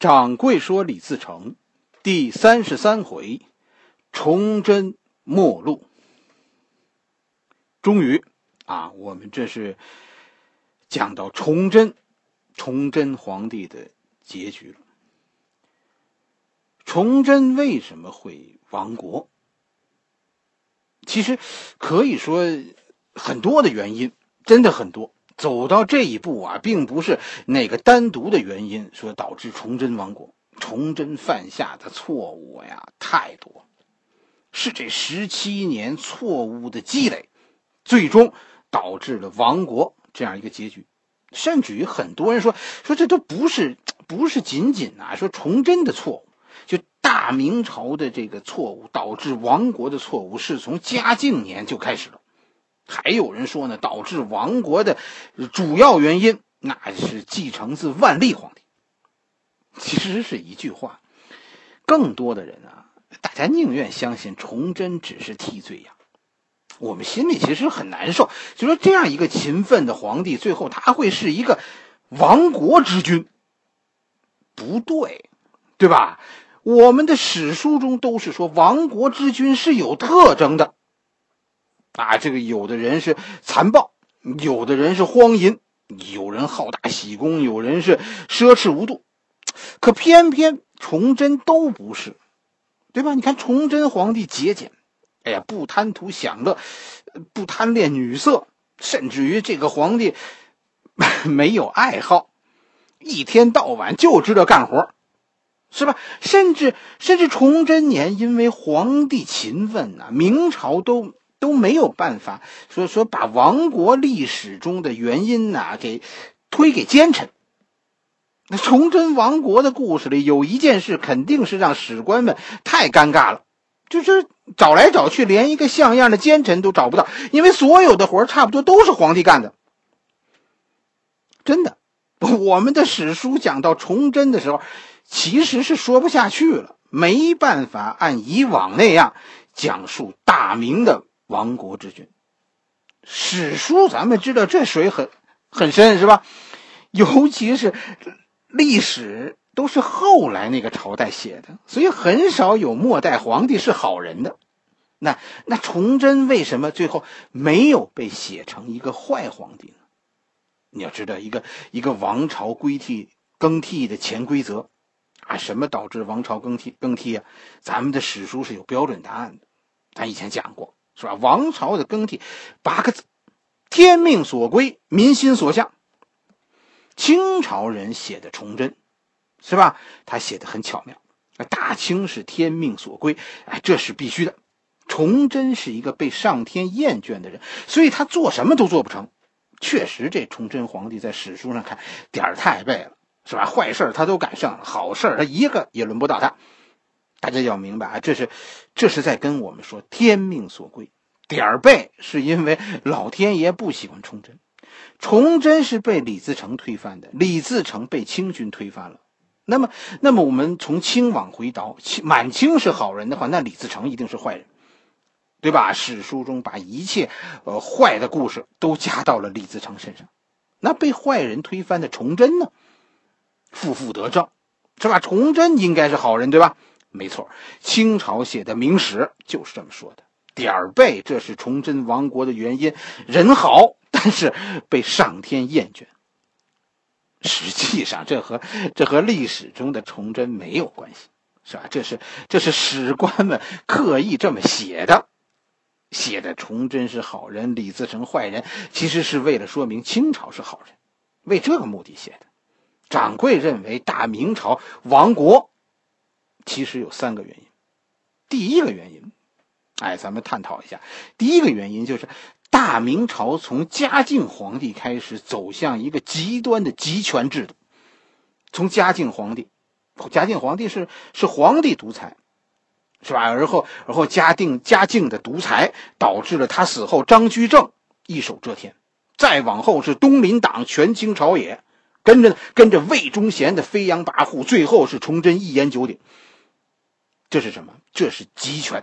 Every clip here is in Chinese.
掌柜说：“李自成，第三十三回，崇祯末路。终于啊，我们这是讲到崇祯，崇祯皇帝的结局了。崇祯为什么会亡国？其实可以说很多的原因，真的很多。”走到这一步啊，并不是哪个单独的原因说导致崇祯亡国。崇祯犯下的错误呀，太多，是这十七年错误的积累，最终导致了亡国这样一个结局。甚至于很多人说说这都不是不是仅仅啊说崇祯的错误，就大明朝的这个错误导致亡国的错误，是从嘉靖年就开始了。还有人说呢，导致亡国的主要原因，那是继承自万历皇帝。其实是一句话，更多的人啊，大家宁愿相信崇祯只是替罪羊。我们心里其实很难受，就说这样一个勤奋的皇帝，最后他会是一个亡国之君，不对，对吧？我们的史书中都是说亡国之君是有特征的。啊，这个有的人是残暴，有的人是荒淫，有人好大喜功，有人是奢侈无度，可偏偏崇祯都不是，对吧？你看崇祯皇帝节俭，哎呀，不贪图享乐，不贪恋女色，甚至于这个皇帝 没有爱好，一天到晚就知道干活，是吧？甚至甚至崇祯年，因为皇帝勤奋呐，明朝都。都没有办法说说把亡国历史中的原因呐给推给奸臣。那崇祯亡国的故事里有一件事，肯定是让史官们太尴尬了，就是找来找去，连一个像样的奸臣都找不到，因为所有的活差不多都是皇帝干的。真的，我们的史书讲到崇祯的时候，其实是说不下去了，没办法按以往那样讲述大明的。亡国之君，史书咱们知道这水很很深是吧？尤其是历史都是后来那个朝代写的，所以很少有末代皇帝是好人的。那那崇祯为什么最后没有被写成一个坏皇帝呢？你要知道一个一个王朝归替更替的潜规则啊，什么导致王朝更替更替啊？咱们的史书是有标准答案的，咱以前讲过。是吧？王朝的更替，八个字：天命所归，民心所向。清朝人写的崇祯，是吧？他写的很巧妙。大清是天命所归，哎，这是必须的。崇祯是一个被上天厌倦的人，所以他做什么都做不成。确实，这崇祯皇帝在史书上看点儿太背了，是吧？坏事他都赶上，好事他一个也轮不到他。大家要明白啊，这是，这是在跟我们说天命所归。点儿背是因为老天爷不喜欢崇祯，崇祯是被李自成推翻的，李自成被清军推翻了。那么，那么我们从清往回倒，满清是好人的话，那李自成一定是坏人，对吧？史书中把一切呃坏的故事都加到了李自成身上。那被坏人推翻的崇祯呢？负负得正，是吧？崇祯应该是好人，对吧？没错，清朝写的明史就是这么说的。点儿背，这是崇祯亡国的原因。人好，但是被上天厌倦。实际上，这和这和历史中的崇祯没有关系，是吧？这是这是史官们刻意这么写的，写的崇祯是好人，李自成坏人，其实是为了说明清朝是好人，为这个目的写的。掌柜认为，大明朝亡国。其实有三个原因，第一个原因，哎，咱们探讨一下。第一个原因就是大明朝从嘉靖皇帝开始走向一个极端的集权制度。从嘉靖皇帝，嘉靖皇帝是是皇帝独裁，是吧？而后而后嘉定嘉靖的独裁导致了他死后张居正一手遮天，再往后是东林党权倾朝野，跟着跟着魏忠贤的飞扬跋扈，最后是崇祯一言九鼎。这是什么？这是集权。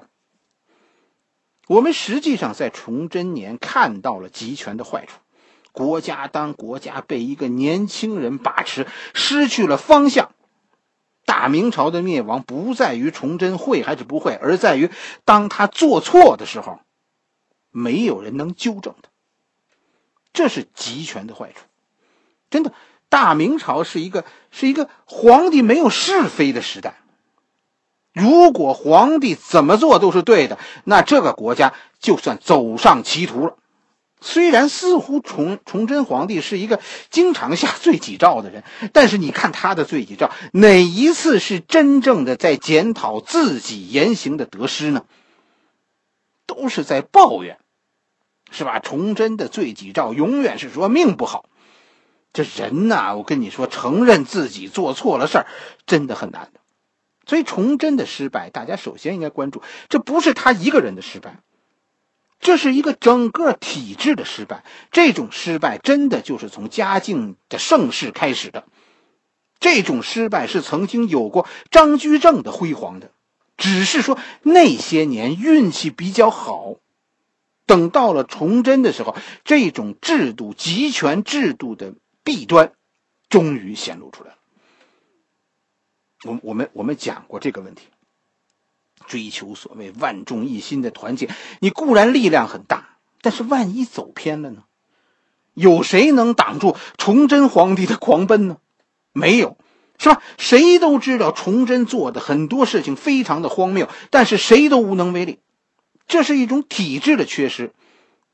我们实际上在崇祯年看到了集权的坏处。国家当国家被一个年轻人把持，失去了方向。大明朝的灭亡不在于崇祯会还是不会，而在于当他做错的时候，没有人能纠正他。这是集权的坏处。真的，大明朝是一个是一个皇帝没有是非的时代。如果皇帝怎么做都是对的，那这个国家就算走上歧途了。虽然似乎崇崇祯皇帝是一个经常下罪己诏的人，但是你看他的罪己诏，哪一次是真正的在检讨自己言行的得失呢？都是在抱怨，是吧？崇祯的罪己诏永远是说命不好。这人呐，我跟你说，承认自己做错了事儿，真的很难的。所以崇祯的失败，大家首先应该关注，这不是他一个人的失败。这是一个整个体制的失败，这种失败真的就是从嘉靖的盛世开始的。这种失败是曾经有过张居正的辉煌的，只是说那些年运气比较好。等到了崇祯的时候，这种制度集权制度的弊端，终于显露出来了。我我们我们讲过这个问题。追求所谓万众一心的团结，你固然力量很大，但是万一走偏了呢？有谁能挡住崇祯皇帝的狂奔呢？没有，是吧？谁都知道崇祯做的很多事情非常的荒谬，但是谁都无能为力。这是一种体制的缺失。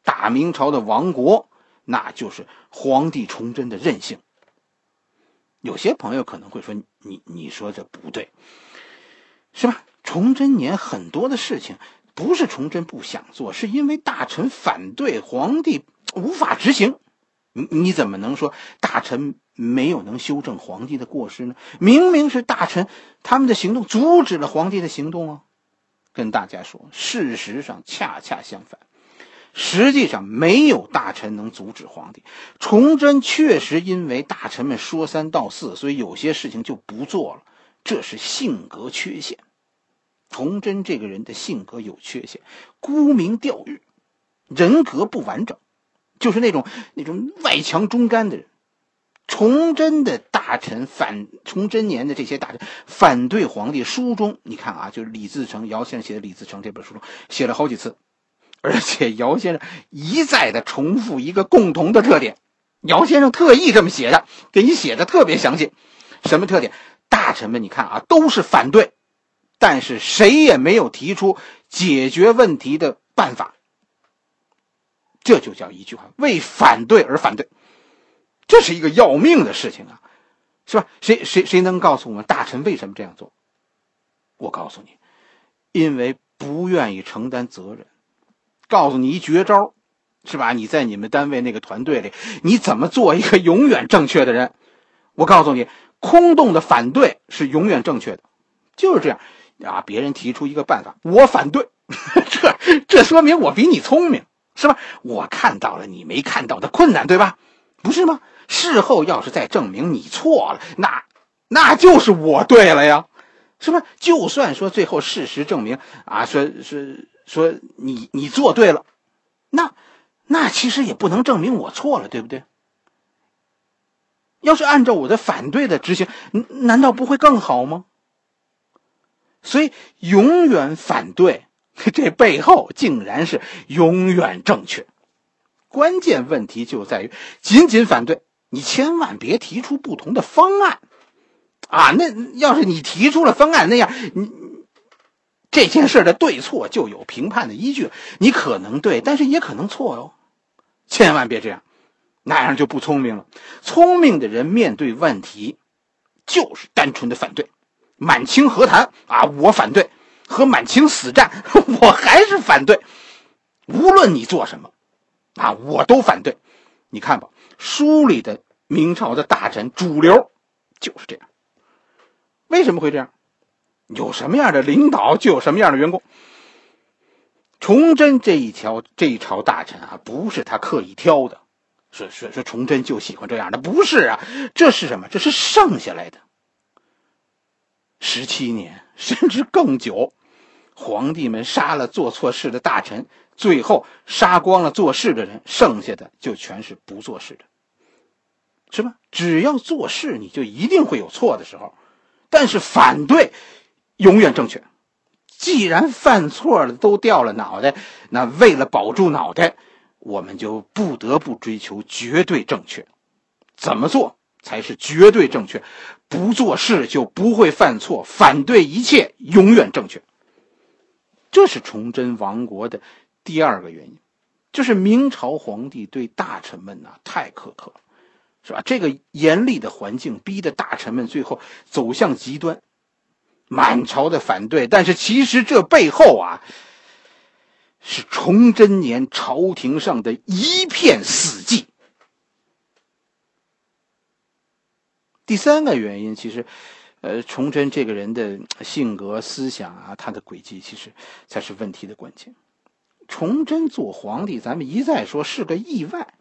大明朝的亡国，那就是皇帝崇祯的任性。有些朋友可能会说：“你你说这不对，是吧？”崇祯年很多的事情不是崇祯不想做，是因为大臣反对，皇帝无法执行。你你怎么能说大臣没有能修正皇帝的过失呢？明明是大臣他们的行动阻止了皇帝的行动啊！跟大家说，事实上恰恰相反，实际上没有大臣能阻止皇帝。崇祯确实因为大臣们说三道四，所以有些事情就不做了，这是性格缺陷。崇祯这个人的性格有缺陷，沽名钓誉，人格不完整，就是那种那种外强中干的人。崇祯的大臣反崇祯年的这些大臣反对皇帝，书中你看啊，就是李自成姚先生写的《李自成》这本书中写了好几次，而且姚先生一再的重复一个共同的特点，姚先生特意这么写的，给你写的特别详细。什么特点？大臣们你看啊，都是反对。但是谁也没有提出解决问题的办法，这就叫一句话：为反对而反对。这是一个要命的事情啊，是吧？谁谁谁能告诉我们大臣为什么这样做？我告诉你，因为不愿意承担责任。告诉你一绝招，是吧？你在你们单位那个团队里，你怎么做一个永远正确的人？我告诉你，空洞的反对是永远正确的，就是这样。啊！别人提出一个办法，我反对，这这说明我比你聪明，是吧？我看到了你没看到的困难，对吧？不是吗？事后要是再证明你错了，那那就是我对了呀，是吧？就算说最后事实证明啊，说是说你你做对了，那那其实也不能证明我错了，对不对？要是按照我的反对的执行，难道不会更好吗？所以，永远反对，这背后竟然是永远正确。关键问题就在于，仅仅反对，你千万别提出不同的方案，啊，那要是你提出了方案，那样你这件事的对错就有评判的依据，你可能对，但是也可能错哟。千万别这样，那样就不聪明了。聪明的人面对问题，就是单纯的反对。满清和谈啊，我反对；和满清死战，我还是反对。无论你做什么，啊，我都反对。你看吧，书里的明朝的大臣主流就是这样。为什么会这样？有什么样的领导，就有什么样的员工。崇祯这一条这一朝大臣啊，不是他刻意挑的，说说说崇祯就喜欢这样的，不是啊，这是什么？这是剩下来的。十七年，甚至更久，皇帝们杀了做错事的大臣，最后杀光了做事的人，剩下的就全是不做事的，是吧？只要做事，你就一定会有错的时候，但是反对永远正确。既然犯错了都掉了脑袋，那为了保住脑袋，我们就不得不追求绝对正确。怎么做才是绝对正确？不做事就不会犯错，反对一切永远正确。这是崇祯亡国的第二个原因，就是明朝皇帝对大臣们呐太苛刻了，是吧？这个严厉的环境逼得大臣们最后走向极端，满朝的反对。但是其实这背后啊，是崇祯年朝廷上的一片死寂。第三个原因，其实。呃，崇祯这个人的性格、思想啊，他的轨迹，其实才是问题的关键。崇祯做皇帝，咱们一再说是个意外，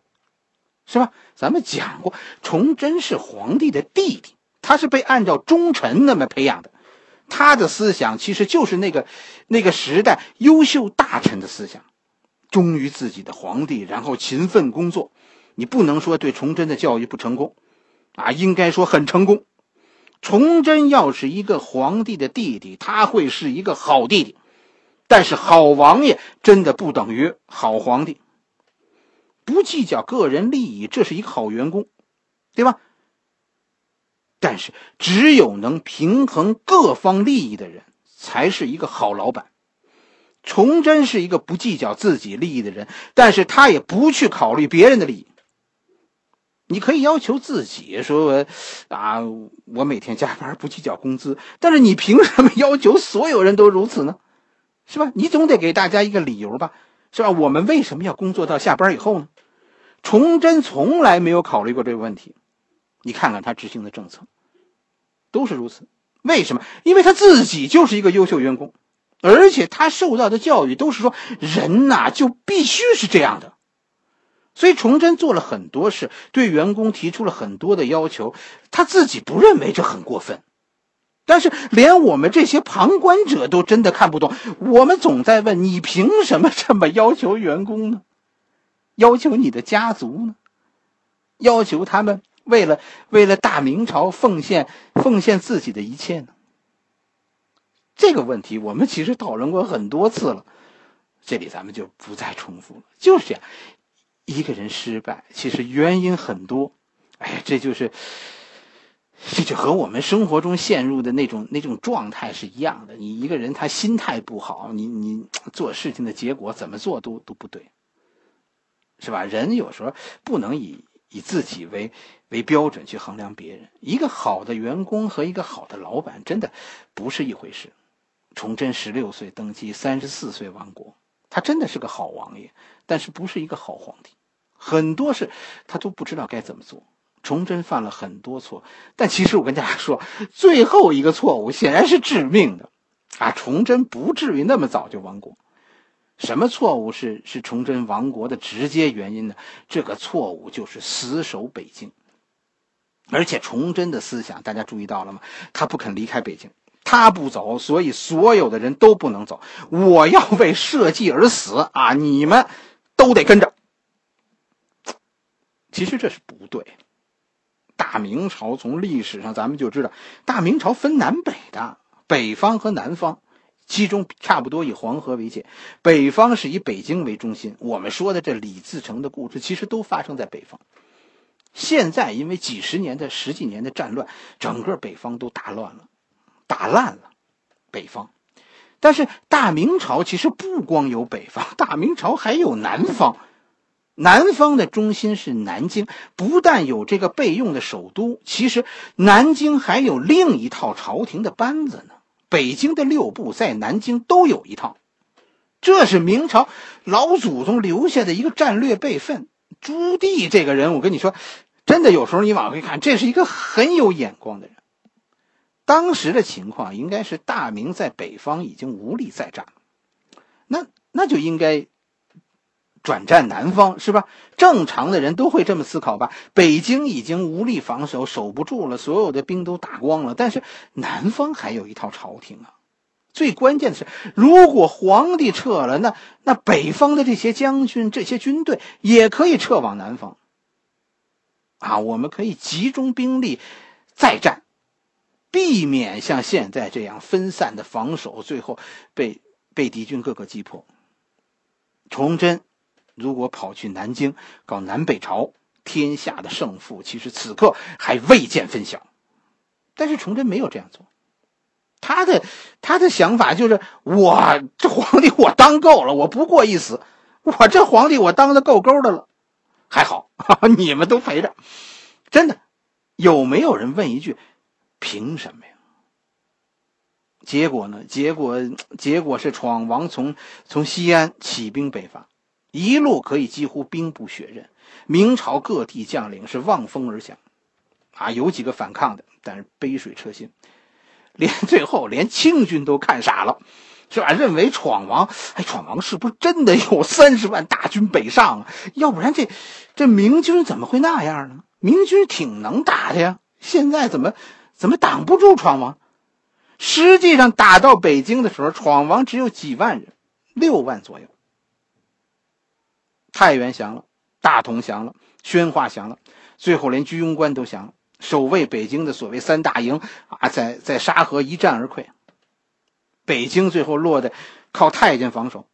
是吧？咱们讲过，崇祯是皇帝的弟弟，他是被按照忠臣那么培养的，他的思想其实就是那个那个时代优秀大臣的思想，忠于自己的皇帝，然后勤奋工作。你不能说对崇祯的教育不成功，啊，应该说很成功。崇祯要是一个皇帝的弟弟，他会是一个好弟弟，但是好王爷真的不等于好皇帝。不计较个人利益，这是一个好员工，对吧？但是只有能平衡各方利益的人，才是一个好老板。崇祯是一个不计较自己利益的人，但是他也不去考虑别人的利益。你可以要求自己说，啊，我每天加班不计较工资，但是你凭什么要求所有人都如此呢？是吧？你总得给大家一个理由吧，是吧？我们为什么要工作到下班以后呢？崇祯从来没有考虑过这个问题，你看看他执行的政策，都是如此。为什么？因为他自己就是一个优秀员工，而且他受到的教育都是说，人呐就必须是这样的。所以，崇祯做了很多事，对员工提出了很多的要求，他自己不认为这很过分，但是连我们这些旁观者都真的看不懂。我们总在问：你凭什么这么要求员工呢？要求你的家族呢？要求他们为了为了大明朝奉献奉献自己的一切呢？这个问题我们其实讨论过很多次了，这里咱们就不再重复了。就是这样。一个人失败，其实原因很多，哎，这就是，这就和我们生活中陷入的那种那种状态是一样的。你一个人他心态不好，你你做事情的结果怎么做都都不对，是吧？人有时候不能以以自己为为标准去衡量别人。一个好的员工和一个好的老板真的不是一回事。崇祯十六岁登基，三十四岁亡国。他真的是个好王爷，但是不是一个好皇帝，很多事他都不知道该怎么做。崇祯犯了很多错，但其实我跟大家说，最后一个错误显然是致命的，啊，崇祯不至于那么早就亡国。什么错误是是崇祯亡国的直接原因呢？这个错误就是死守北京，而且崇祯的思想大家注意到了吗？他不肯离开北京。他不走，所以所有的人都不能走。我要为社稷而死啊！你们都得跟着。其实这是不对。大明朝从历史上咱们就知道，大明朝分南北的，北方和南方，其中差不多以黄河为界。北方是以北京为中心。我们说的这李自成的故事，其实都发生在北方。现在因为几十年的十几年的战乱，整个北方都打乱了。打烂了北方，但是大明朝其实不光有北方，大明朝还有南方。南方的中心是南京，不但有这个备用的首都，其实南京还有另一套朝廷的班子呢。北京的六部在南京都有一套，这是明朝老祖宗留下的一个战略备份。朱棣这个人，我跟你说，真的有时候你往回看，这是一个很有眼光的人。当时的情况应该是大明在北方已经无力再战，那那就应该转战南方，是吧？正常的人都会这么思考吧？北京已经无力防守，守不住了，所有的兵都打光了，但是南方还有一套朝廷啊。最关键的是，如果皇帝撤了，那那北方的这些将军、这些军队也可以撤往南方啊。我们可以集中兵力再战。避免像现在这样分散的防守，最后被被敌军各个击破。崇祯如果跑去南京搞南北朝，天下的胜负其实此刻还未见分晓。但是崇祯没有这样做，他的他的想法就是：我这皇帝我当够了，我不过一死，我这皇帝我当的够够的了，还好 你们都陪着，真的有没有人问一句？凭什么呀？结果呢？结果结果是闯王从从西安起兵北伐，一路可以几乎兵不血刃，明朝各地将领是望风而降，啊，有几个反抗的，但是杯水车薪，连最后连清军都看傻了，是吧？认为闯王，哎，闯王是不是真的有三十万大军北上啊？要不然这这明军怎么会那样呢？明军挺能打的呀，现在怎么？怎么挡不住闯王？实际上打到北京的时候，闯王只有几万人，六万左右。太原降了，大同降了，宣化降了，最后连居庸关都降了。守卫北京的所谓三大营啊，在在沙河一战而溃。北京最后落得靠太监防守。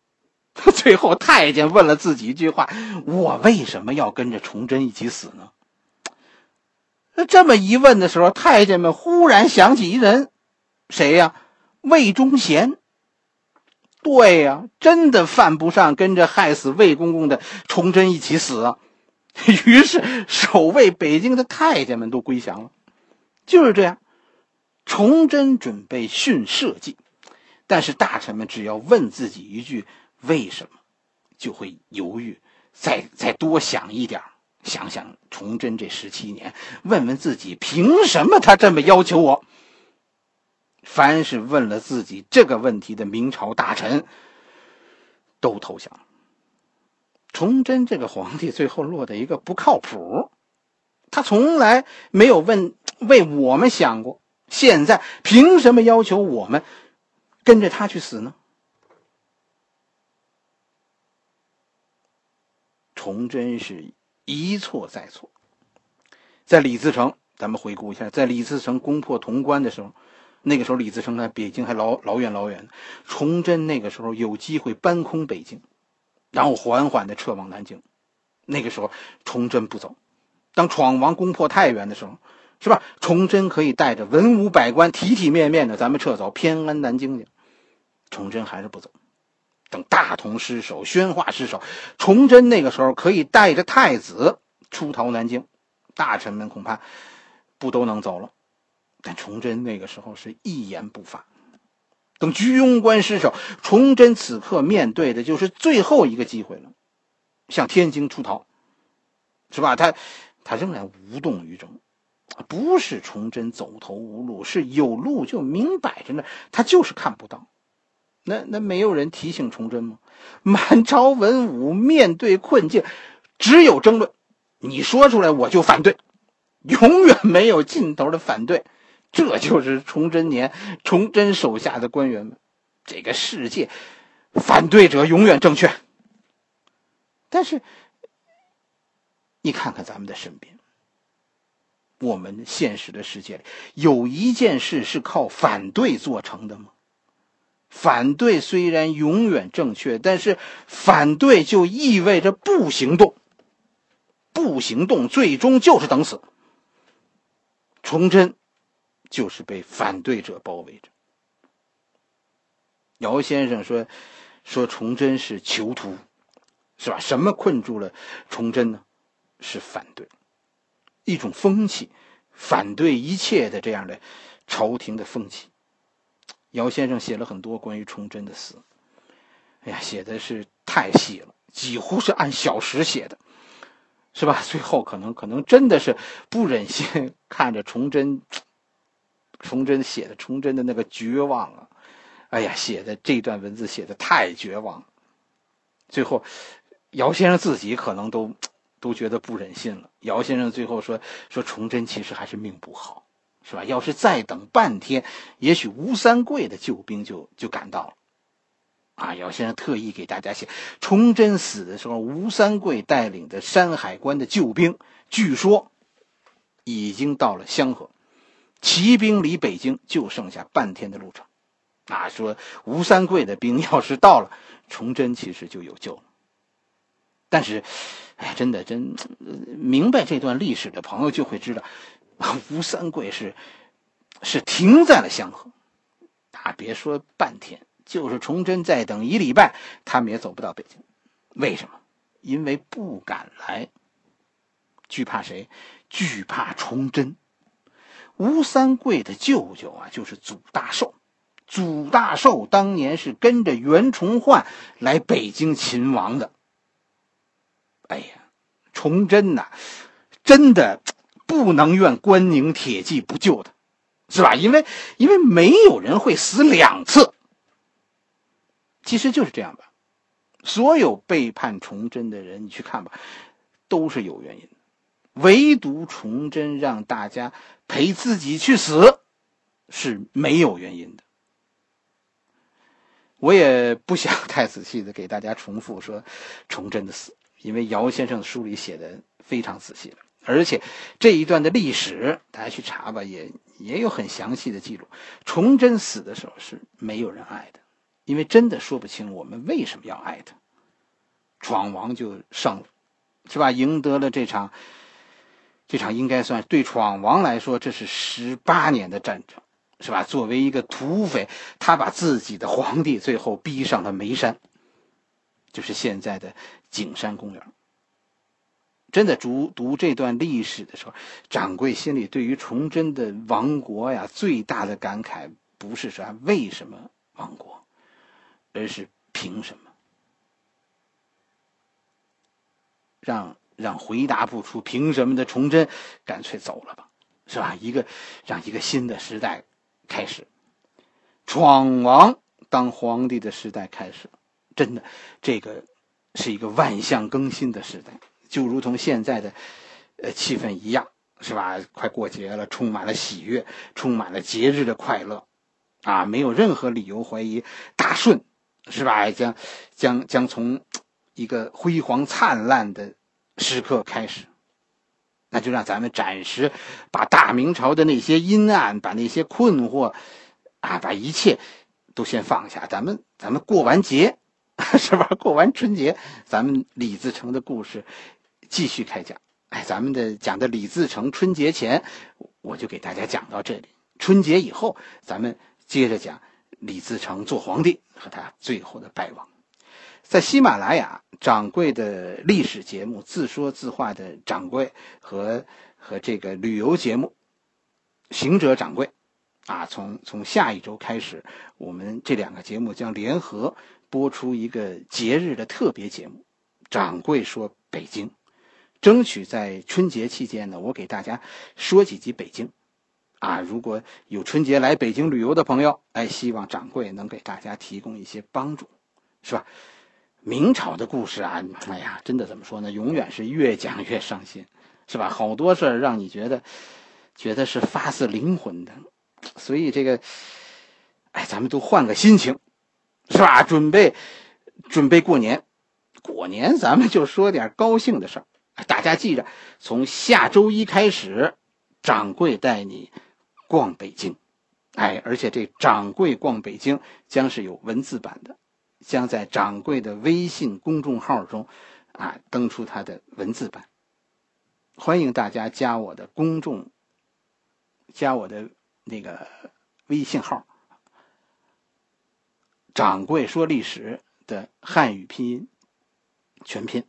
最后太监问了自己一句话：“我为什么要跟着崇祯一起死呢？”那这么一问的时候，太监们忽然想起一人，谁呀？魏忠贤。对呀，真的犯不上跟着害死魏公公的崇祯一起死。于是，守卫北京的太监们都归降了。就是这样，崇祯准备训社稷，但是大臣们只要问自己一句“为什么”，就会犹豫，再再多想一点想想崇祯这十七年，问问自己凭什么他这么要求我？凡是问了自己这个问题的明朝大臣，都投降。崇祯这个皇帝最后落得一个不靠谱，他从来没有问为我们想过，现在凭什么要求我们跟着他去死呢？崇祯是。一错再错，在李自成，咱们回顾一下，在李自成攻破潼关的时候，那个时候李自成在北京还老老远老远，崇祯那个时候有机会搬空北京，然后缓缓的撤往南京。那个时候崇祯不走，当闯王攻破太原的时候，是吧？崇祯可以带着文武百官体体面面的咱们撤走，偏安南京去。崇祯还是不走。等大同失守，宣化失守，崇祯那个时候可以带着太子出逃南京，大臣们恐怕不都能走了。但崇祯那个时候是一言不发。等居庸关失守，崇祯此刻面对的就是最后一个机会了，向天津出逃，是吧？他他仍然无动于衷，不是崇祯走投无路，是有路就明摆着呢，他就是看不到。那那没有人提醒崇祯吗？满朝文武面对困境，只有争论。你说出来我就反对，永远没有尽头的反对。这就是崇祯年崇祯手下的官员们。这个世界，反对者永远正确。但是，你看看咱们的身边，我们现实的世界里，有一件事是靠反对做成的吗？反对虽然永远正确，但是反对就意味着不行动，不行动最终就是等死。崇祯就是被反对者包围着。姚先生说：“说崇祯是囚徒，是吧？什么困住了崇祯呢？是反对，一种风气，反对一切的这样的朝廷的风气。”姚先生写了很多关于崇祯的诗，哎呀，写的是太细了，几乎是按小时写的，是吧？最后可能可能真的是不忍心 看着崇祯，崇祯写的崇祯的那个绝望啊！哎呀，写的这段文字写的太绝望了。最后，姚先生自己可能都都觉得不忍心了。姚先生最后说：“说崇祯其实还是命不好。”是吧？要是再等半天，也许吴三桂的救兵就就赶到了。啊，姚先生特意给大家写，崇祯死的时候，吴三桂带领的山海关的救兵，据说已经到了香河。骑兵离北京就剩下半天的路程。啊，说吴三桂的兵要是到了，崇祯其实就有救了。但是，哎，真的真明白这段历史的朋友就会知道，吴三桂是是停在了香河。啊，别说半天，就是崇祯再等一礼拜，他们也走不到北京。为什么？因为不敢来，惧怕谁？惧怕崇祯。吴三桂的舅舅啊，就是祖大寿。祖大寿当年是跟着袁崇焕来北京勤王的。哎呀，崇祯呐，真的不能怨关宁铁骑不救他，是吧？因为因为没有人会死两次。其实就是这样吧，所有背叛崇祯的人，你去看吧，都是有原因的。唯独崇祯让大家陪自己去死，是没有原因的。我也不想太仔细的给大家重复说崇祯的死，因为姚先生的书里写的非常仔细了，而且这一段的历史大家去查吧，也也有很详细的记录。崇祯死的时候是没有人爱的，因为真的说不清我们为什么要爱他。闯王就胜了，是吧？赢得了这场，这场应该算对闯王来说，这是十八年的战争。是吧？作为一个土匪，他把自己的皇帝最后逼上了煤山，就是现在的景山公园。真的，读读这段历史的时候，掌柜心里对于崇祯的亡国呀，最大的感慨不是说为什么亡国，而是凭什么？让让回答不出凭什么的崇祯，干脆走了吧，是吧？一个让一个新的时代。开始，闯王当皇帝的时代开始，真的，这个是一个万象更新的时代，就如同现在的呃气氛一样，是吧？快过节了，充满了喜悦，充满了节日的快乐，啊，没有任何理由怀疑大顺，是吧？将将将从一个辉煌灿烂的时刻开始。那就让咱们暂时把大明朝的那些阴暗，把那些困惑，啊，把一切都先放下。咱们咱们过完节，是吧？过完春节，咱们李自成的故事继续开讲。哎，咱们的讲的李自成春节前，我就给大家讲到这里。春节以后，咱们接着讲李自成做皇帝和他最后的败亡。在喜马拉雅掌柜的历史节目自说自话的掌柜和和这个旅游节目行者掌柜，啊，从从下一周开始，我们这两个节目将联合播出一个节日的特别节目。掌柜说北京，争取在春节期间呢，我给大家说几集北京。啊，如果有春节来北京旅游的朋友，哎，希望掌柜能给大家提供一些帮助，是吧？明朝的故事啊，哎呀，真的怎么说呢？永远是越讲越伤心，是吧？好多事儿让你觉得，觉得是发自灵魂的。所以这个，哎，咱们都换个心情，是吧？准备准备过年，过年咱们就说点高兴的事儿。大家记着，从下周一开始，掌柜带你逛北京，哎，而且这掌柜逛北京将是有文字版的。将在掌柜的微信公众号中，啊，登出他的文字版。欢迎大家加我的公众，加我的那个微信号。掌柜说历史的汉语拼音全拼。